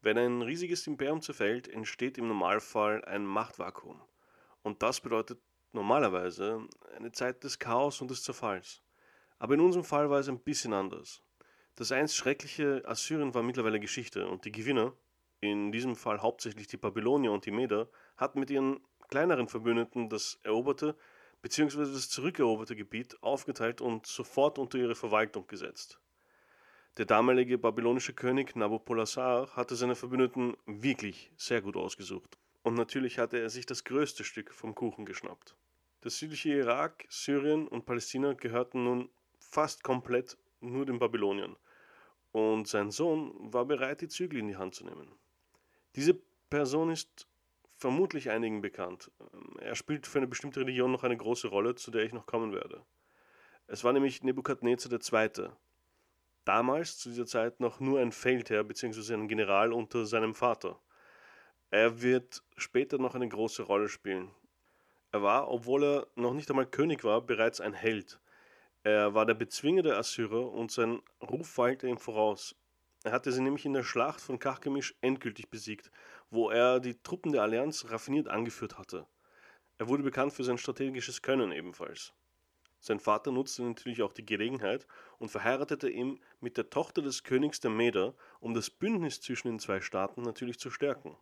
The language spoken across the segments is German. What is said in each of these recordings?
Wenn ein riesiges Imperium zerfällt, entsteht im Normalfall ein Machtvakuum. Und das bedeutet normalerweise eine Zeit des Chaos und des Zerfalls. Aber in unserem Fall war es ein bisschen anders. Das einst schreckliche Assyrien war mittlerweile Geschichte und die Gewinner, in diesem Fall hauptsächlich die Babylonier und die Meder, hatten mit ihren kleineren Verbündeten das eroberte bzw. das zurückeroberte Gebiet aufgeteilt und sofort unter ihre Verwaltung gesetzt. Der damalige babylonische König Nabopolassar hatte seine Verbündeten wirklich sehr gut ausgesucht. Und natürlich hatte er sich das größte Stück vom Kuchen geschnappt. Der südliche Irak, Syrien und Palästina gehörten nun fast komplett nur den Babyloniern. Und sein Sohn war bereit, die Zügel in die Hand zu nehmen. Diese Person ist vermutlich einigen bekannt. Er spielt für eine bestimmte Religion noch eine große Rolle, zu der ich noch kommen werde. Es war nämlich Nebukadnezar II., damals zu dieser Zeit noch nur ein Feldherr bzw. ein General unter seinem Vater. Er wird später noch eine große Rolle spielen. Er war, obwohl er noch nicht einmal König war, bereits ein Held. Er war der Bezwinger der Assyrer und sein Ruf weilte ihm voraus. Er hatte sie nämlich in der Schlacht von Kachgemisch endgültig besiegt, wo er die Truppen der Allianz raffiniert angeführt hatte. Er wurde bekannt für sein strategisches Können ebenfalls. Sein Vater nutzte natürlich auch die Gelegenheit und verheiratete ihn mit der Tochter des Königs der Meder, um das Bündnis zwischen den zwei Staaten natürlich zu stärken.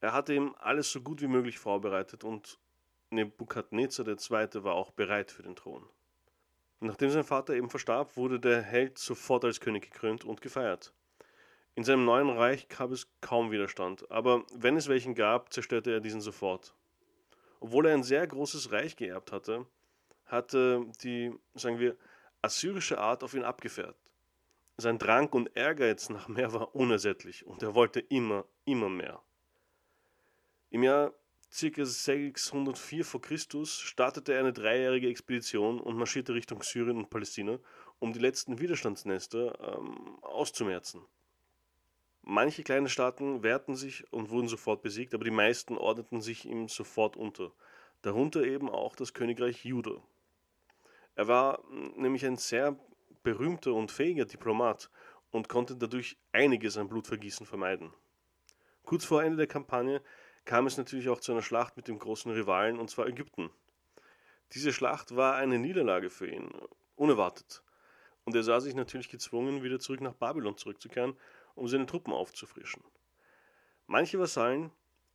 Er hatte ihm alles so gut wie möglich vorbereitet und Nebukadnezar II. war auch bereit für den Thron. Nachdem sein Vater eben verstarb, wurde der Held sofort als König gekrönt und gefeiert. In seinem neuen Reich gab es kaum Widerstand, aber wenn es welchen gab, zerstörte er diesen sofort. Obwohl er ein sehr großes Reich geerbt hatte, hatte die, sagen wir, assyrische Art auf ihn abgefährt. Sein Drang und Ehrgeiz nach mehr war unersättlich und er wollte immer, immer mehr. Im Jahr ca. 604 v. Chr. startete er eine dreijährige Expedition und marschierte Richtung Syrien und Palästina, um die letzten Widerstandsnester ähm, auszumerzen. Manche kleine Staaten wehrten sich und wurden sofort besiegt, aber die meisten ordneten sich ihm sofort unter, darunter eben auch das Königreich Juda. Er war nämlich ein sehr berühmter und fähiger Diplomat und konnte dadurch einiges an Blutvergießen vermeiden. Kurz vor Ende der Kampagne kam es natürlich auch zu einer Schlacht mit dem großen Rivalen, und zwar Ägypten. Diese Schlacht war eine Niederlage für ihn, unerwartet. Und er sah sich natürlich gezwungen, wieder zurück nach Babylon zurückzukehren, um seine Truppen aufzufrischen. Manche Vasallen,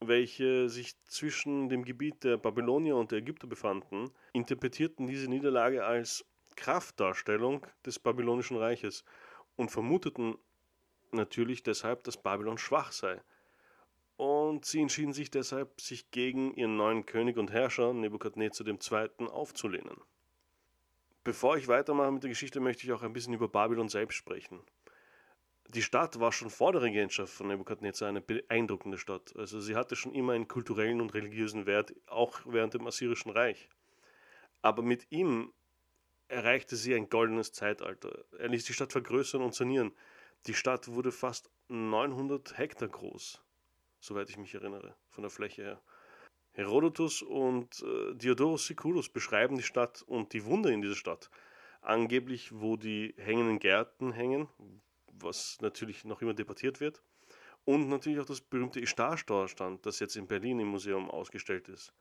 welche sich zwischen dem Gebiet der Babylonier und der Ägypter befanden, interpretierten diese Niederlage als Kraftdarstellung des babylonischen Reiches und vermuteten natürlich deshalb, dass Babylon schwach sei und sie entschieden sich deshalb, sich gegen ihren neuen König und Herrscher Nebukadnezar II. aufzulehnen. Bevor ich weitermache mit der Geschichte, möchte ich auch ein bisschen über Babylon selbst sprechen. Die Stadt war schon vor der Regentschaft von Nebukadnezar eine beeindruckende Stadt. Also sie hatte schon immer einen kulturellen und religiösen Wert, auch während dem Assyrischen Reich. Aber mit ihm erreichte sie ein goldenes Zeitalter. Er ließ die Stadt vergrößern und sanieren. Die Stadt wurde fast 900 Hektar groß soweit ich mich erinnere, von der Fläche her. Herodotus und äh, Diodorus Siculus beschreiben die Stadt und die Wunder in dieser Stadt. Angeblich, wo die hängenden Gärten hängen, was natürlich noch immer debattiert wird. Und natürlich auch das berühmte Ishtar-Stand, das jetzt in Berlin im Museum ausgestellt ist.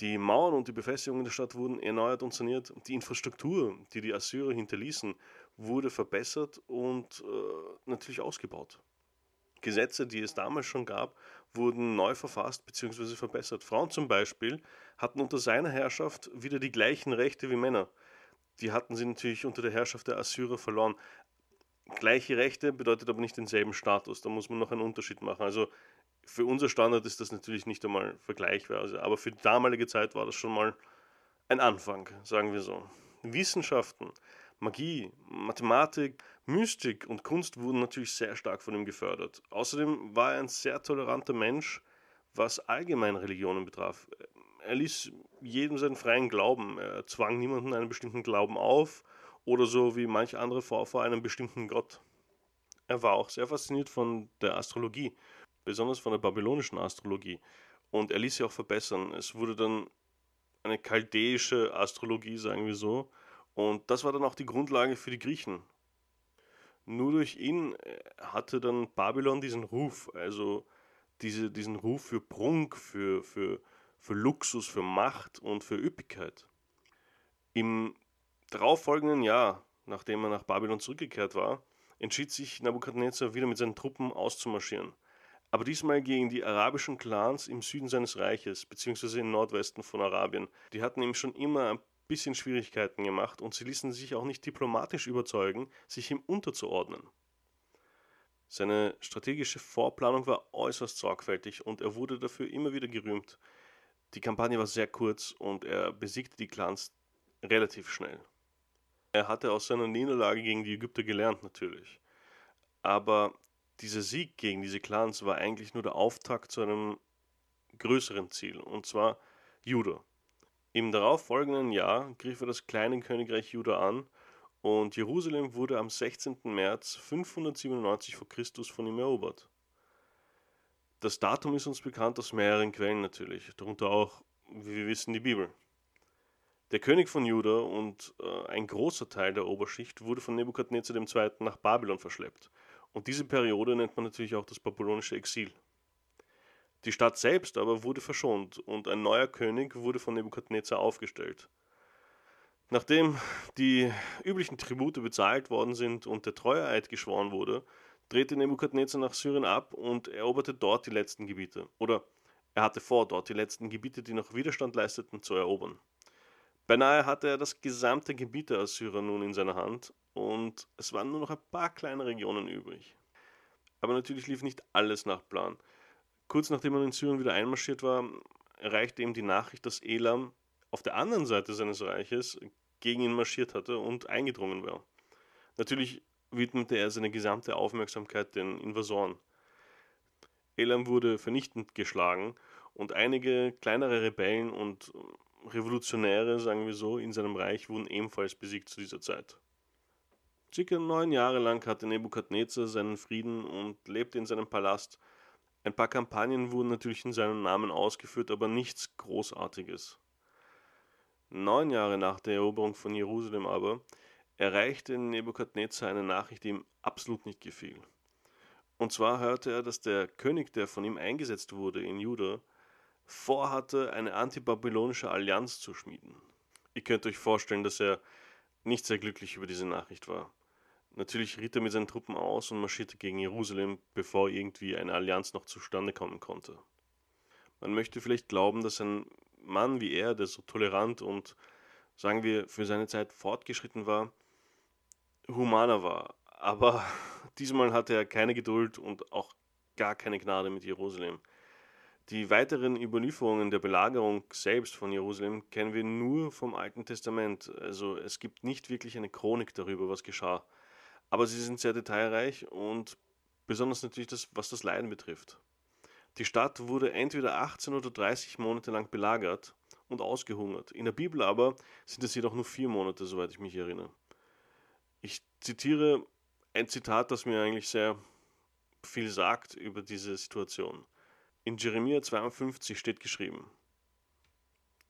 Die Mauern und die Befestigungen der Stadt wurden erneuert und saniert. Die Infrastruktur, die die Assyrer hinterließen, wurde verbessert und äh, natürlich ausgebaut. Gesetze, die es damals schon gab, wurden neu verfasst bzw. verbessert. Frauen zum Beispiel hatten unter seiner Herrschaft wieder die gleichen Rechte wie Männer. Die hatten sie natürlich unter der Herrschaft der Assyrer verloren. Gleiche Rechte bedeutet aber nicht denselben Status. Da muss man noch einen Unterschied machen. Also für unser Standard ist das natürlich nicht einmal vergleichbar. Also, aber für die damalige Zeit war das schon mal ein Anfang, sagen wir so. Wissenschaften Magie, Mathematik, Mystik und Kunst wurden natürlich sehr stark von ihm gefördert. Außerdem war er ein sehr toleranter Mensch, was allgemein Religionen betraf. Er ließ jedem seinen freien Glauben. Er zwang niemanden einen bestimmten Glauben auf oder so wie manche andere Vorfahren einen bestimmten Gott. Er war auch sehr fasziniert von der Astrologie, besonders von der babylonischen Astrologie. Und er ließ sie auch verbessern. Es wurde dann eine chaldäische Astrologie, sagen wir so, und das war dann auch die Grundlage für die Griechen. Nur durch ihn äh, hatte dann Babylon diesen Ruf, also diese, diesen Ruf für Prunk, für, für, für Luxus, für Macht und für Üppigkeit. Im darauffolgenden Jahr, nachdem er nach Babylon zurückgekehrt war, entschied sich Nabukadnezar wieder mit seinen Truppen auszumarschieren. Aber diesmal gegen die arabischen Clans im Süden seines Reiches, beziehungsweise im Nordwesten von Arabien. Die hatten ihm schon immer ein bisschen Schwierigkeiten gemacht und sie ließen sich auch nicht diplomatisch überzeugen, sich ihm unterzuordnen. Seine strategische Vorplanung war äußerst sorgfältig und er wurde dafür immer wieder gerühmt. Die Kampagne war sehr kurz und er besiegte die Clans relativ schnell. Er hatte aus seiner Niederlage gegen die Ägypter gelernt natürlich. Aber dieser Sieg gegen diese Clans war eigentlich nur der Auftakt zu einem größeren Ziel, und zwar Juda. Im darauffolgenden Jahr griff er das kleine Königreich Juda an und Jerusalem wurde am 16. März 597 v. Chr. von ihm erobert. Das Datum ist uns bekannt aus mehreren Quellen natürlich, darunter auch, wie wir wissen, die Bibel. Der König von Juda und äh, ein großer Teil der Oberschicht wurde von Nebukadnezar II. nach Babylon verschleppt. Und diese Periode nennt man natürlich auch das babylonische Exil. Die Stadt selbst aber wurde verschont und ein neuer König wurde von Nebukadnezar aufgestellt. Nachdem die üblichen Tribute bezahlt worden sind und der Treueeid geschworen wurde, drehte Nebukadnezar nach Syrien ab und eroberte dort die letzten Gebiete. Oder er hatte vor, dort die letzten Gebiete, die noch Widerstand leisteten, zu erobern. Beinahe hatte er das gesamte Gebiet der Assyrer nun in seiner Hand und es waren nur noch ein paar kleine Regionen übrig. Aber natürlich lief nicht alles nach Plan. Kurz nachdem er in Syrien wieder einmarschiert war, erreichte ihm die Nachricht, dass Elam auf der anderen Seite seines Reiches gegen ihn marschiert hatte und eingedrungen war. Natürlich widmete er seine gesamte Aufmerksamkeit den Invasoren. Elam wurde vernichtend geschlagen und einige kleinere Rebellen und Revolutionäre, sagen wir so, in seinem Reich wurden ebenfalls besiegt zu dieser Zeit. Circa neun Jahre lang hatte Nebukadnezar seinen Frieden und lebte in seinem Palast. Ein paar Kampagnen wurden natürlich in seinem Namen ausgeführt, aber nichts Großartiges. Neun Jahre nach der Eroberung von Jerusalem aber erreichte Nebukadnezar eine Nachricht, die ihm absolut nicht gefiel. Und zwar hörte er, dass der König, der von ihm eingesetzt wurde in Juda, vorhatte, eine antibabylonische Allianz zu schmieden. Ihr könnt euch vorstellen, dass er nicht sehr glücklich über diese Nachricht war. Natürlich riet er mit seinen Truppen aus und marschierte gegen Jerusalem, bevor irgendwie eine Allianz noch zustande kommen konnte. Man möchte vielleicht glauben, dass ein Mann wie er, der so tolerant und, sagen wir, für seine Zeit fortgeschritten war, humaner war. Aber diesmal hatte er keine Geduld und auch gar keine Gnade mit Jerusalem. Die weiteren Überlieferungen der Belagerung selbst von Jerusalem kennen wir nur vom Alten Testament. Also es gibt nicht wirklich eine Chronik darüber, was geschah. Aber sie sind sehr detailreich und besonders natürlich das, was das Leiden betrifft. Die Stadt wurde entweder 18 oder 30 Monate lang belagert und ausgehungert. In der Bibel aber sind es jedoch nur vier Monate, soweit ich mich erinnere. Ich zitiere ein Zitat, das mir eigentlich sehr viel sagt über diese Situation. In Jeremia 52 steht geschrieben: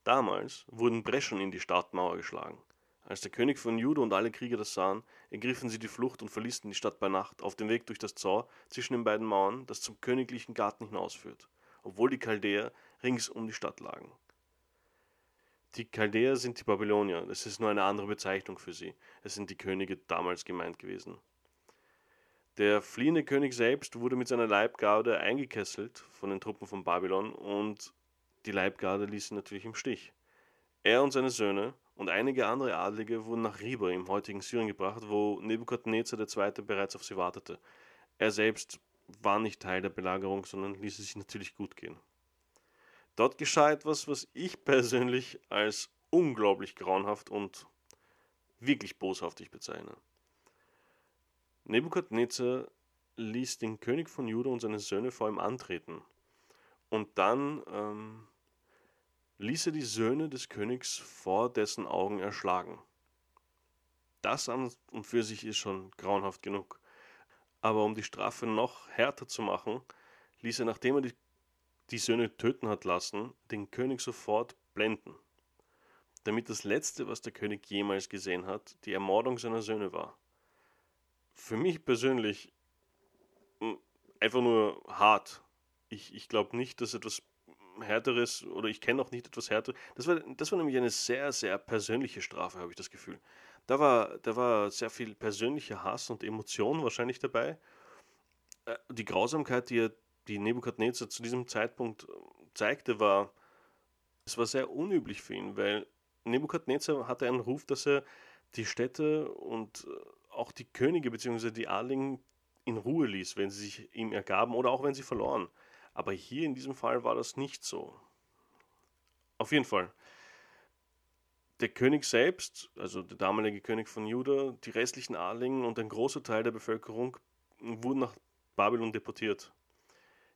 Damals wurden Breschen in die Stadtmauer geschlagen. Als der König von Juda und alle Krieger das sahen, ergriffen sie die Flucht und verließen die Stadt bei Nacht auf dem Weg durch das Zor zwischen den beiden Mauern, das zum königlichen Garten hinausführt, obwohl die Chaldäer rings um die Stadt lagen. Die Chaldäer sind die Babylonier, das ist nur eine andere Bezeichnung für sie. Es sind die Könige damals gemeint gewesen. Der fliehende König selbst wurde mit seiner Leibgarde eingekesselt von den Truppen von Babylon und die Leibgarde ließ ihn natürlich im Stich. Er und seine Söhne und einige andere Adlige wurden nach Riba im heutigen Syrien gebracht, wo Nebukadnezar II. bereits auf sie wartete. Er selbst war nicht Teil der Belagerung, sondern ließ es sich natürlich gut gehen. Dort geschah etwas, was ich persönlich als unglaublich grauenhaft und wirklich boshaftig bezeichne. Nebukadnezar ließ den König von Juda und seine Söhne vor ihm antreten. Und dann ähm, ließ er die Söhne des Königs vor dessen Augen erschlagen. Das an und für sich ist schon grauenhaft genug. Aber um die Strafe noch härter zu machen, ließ er, nachdem er die, die Söhne töten hat lassen, den König sofort blenden. Damit das Letzte, was der König jemals gesehen hat, die Ermordung seiner Söhne war. Für mich persönlich hm, einfach nur hart. Ich, ich glaube nicht, dass etwas härteres oder ich kenne auch nicht etwas härteres. Das war, das war nämlich eine sehr, sehr persönliche Strafe, habe ich das Gefühl. Da war, da war sehr viel persönlicher Hass und Emotion wahrscheinlich dabei. Äh, die Grausamkeit, die, er, die Nebukadnezar zu diesem Zeitpunkt äh, zeigte, war, es war sehr unüblich für ihn, weil Nebukadnezar hatte einen Ruf, dass er die Städte und äh, auch die Könige bzw. die Adligen in Ruhe ließ, wenn sie sich ihm ergaben oder auch wenn sie verloren. Aber hier in diesem Fall war das nicht so. Auf jeden Fall. Der König selbst, also der damalige König von Juda, die restlichen Adligen und ein großer Teil der Bevölkerung wurden nach Babylon deportiert.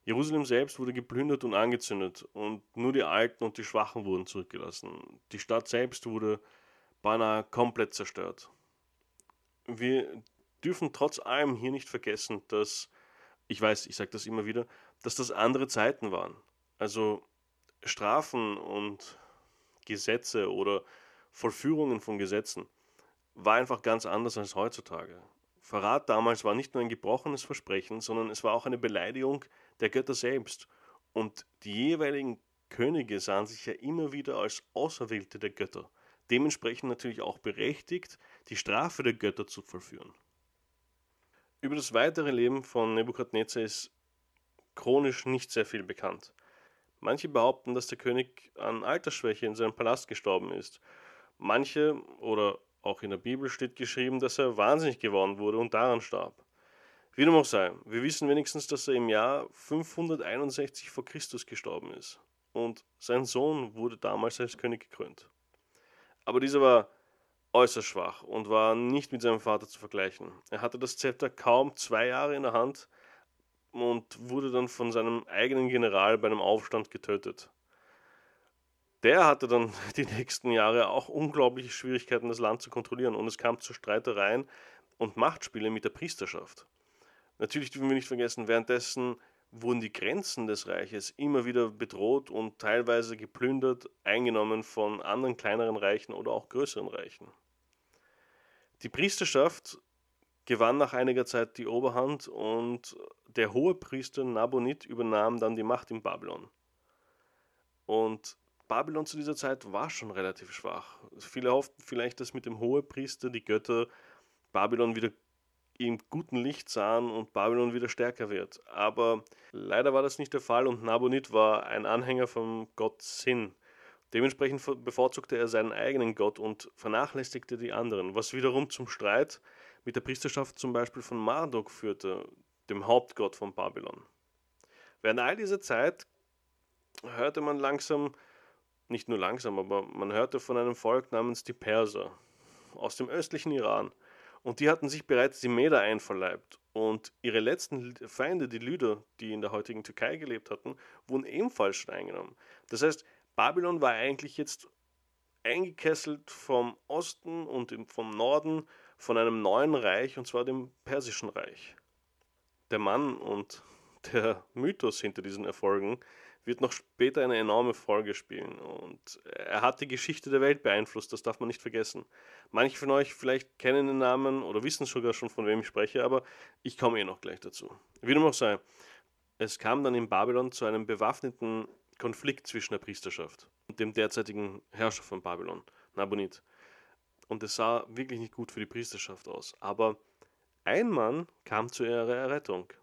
Jerusalem selbst wurde geplündert und angezündet und nur die Alten und die Schwachen wurden zurückgelassen. Die Stadt selbst wurde beinahe komplett zerstört. Wir dürfen trotz allem hier nicht vergessen, dass, ich weiß, ich sage das immer wieder, dass das andere Zeiten waren. Also Strafen und Gesetze oder Vollführungen von Gesetzen war einfach ganz anders als heutzutage. Verrat damals war nicht nur ein gebrochenes Versprechen, sondern es war auch eine Beleidigung der Götter selbst. Und die jeweiligen Könige sahen sich ja immer wieder als Auserwählte der Götter, dementsprechend natürlich auch berechtigt, die Strafe der Götter zu vollführen. Über das weitere Leben von Nebukadnezar ist chronisch nicht sehr viel bekannt. Manche behaupten, dass der König an Altersschwäche in seinem Palast gestorben ist. Manche, oder auch in der Bibel steht geschrieben, dass er wahnsinnig geworden wurde und daran starb. Wie dem auch sei, wir wissen wenigstens, dass er im Jahr 561 vor Christus gestorben ist. Und sein Sohn wurde damals als König gekrönt. Aber dieser war äußerst schwach und war nicht mit seinem Vater zu vergleichen. Er hatte das Zepter kaum zwei Jahre in der Hand, und wurde dann von seinem eigenen General bei einem Aufstand getötet. Der hatte dann die nächsten Jahre auch unglaubliche Schwierigkeiten, das Land zu kontrollieren und es kam zu Streitereien und Machtspielen mit der Priesterschaft. Natürlich dürfen wir nicht vergessen, währenddessen wurden die Grenzen des Reiches immer wieder bedroht und teilweise geplündert, eingenommen von anderen kleineren Reichen oder auch größeren Reichen. Die Priesterschaft gewann nach einiger Zeit die Oberhand und der Hohepriester Nabonid übernahm dann die Macht in Babylon. Und Babylon zu dieser Zeit war schon relativ schwach. Viele hofften vielleicht, dass mit dem Hohepriester die Götter Babylon wieder im guten Licht sahen und Babylon wieder stärker wird. Aber leider war das nicht der Fall und Nabonid war ein Anhänger vom Gott Sin. Dementsprechend bevorzugte er seinen eigenen Gott und vernachlässigte die anderen, was wiederum zum Streit mit der Priesterschaft zum Beispiel von Marduk führte, dem Hauptgott von Babylon. Während all dieser Zeit hörte man langsam, nicht nur langsam, aber man hörte von einem Volk namens die Perser aus dem östlichen Iran. Und die hatten sich bereits die Meder einverleibt. Und ihre letzten Feinde, die Lyder, die in der heutigen Türkei gelebt hatten, wurden ebenfalls schon eingenommen. Das heißt, Babylon war eigentlich jetzt eingekesselt vom Osten und vom Norden von einem neuen Reich, und zwar dem Persischen Reich. Der Mann und der Mythos hinter diesen Erfolgen wird noch später eine enorme Folge spielen und er hat die Geschichte der Welt beeinflusst, das darf man nicht vergessen. Manche von euch vielleicht kennen den Namen oder wissen sogar schon, von wem ich spreche, aber ich komme eh noch gleich dazu. Wie dem auch sei, es kam dann in Babylon zu einem bewaffneten Konflikt zwischen der Priesterschaft und dem derzeitigen Herrscher von Babylon, Nabonid und es sah wirklich nicht gut für die Priesterschaft aus. Aber ein Mann kam zu ihrer Errettung.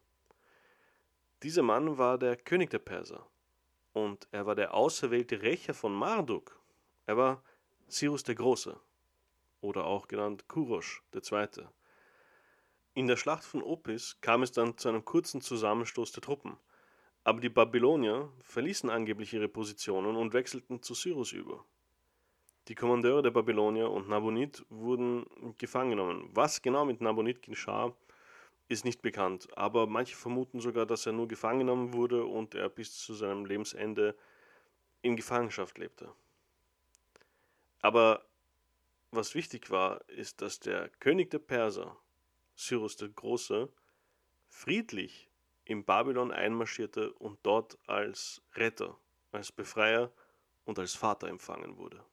Dieser Mann war der König der Perser und er war der auserwählte Rächer von Marduk. Er war Cyrus der Große oder auch genannt Kurosch der Zweite. In der Schlacht von Opis kam es dann zu einem kurzen Zusammenstoß der Truppen, aber die Babylonier verließen angeblich ihre Positionen und wechselten zu Cyrus über. Die Kommandeure der Babylonier und Nabonid wurden gefangen genommen. Was genau mit Nabonid geschah, ist nicht bekannt, aber manche vermuten sogar, dass er nur gefangen genommen wurde und er bis zu seinem Lebensende in Gefangenschaft lebte. Aber was wichtig war, ist, dass der König der Perser, Cyrus der Große, friedlich in Babylon einmarschierte und dort als Retter, als Befreier und als Vater empfangen wurde.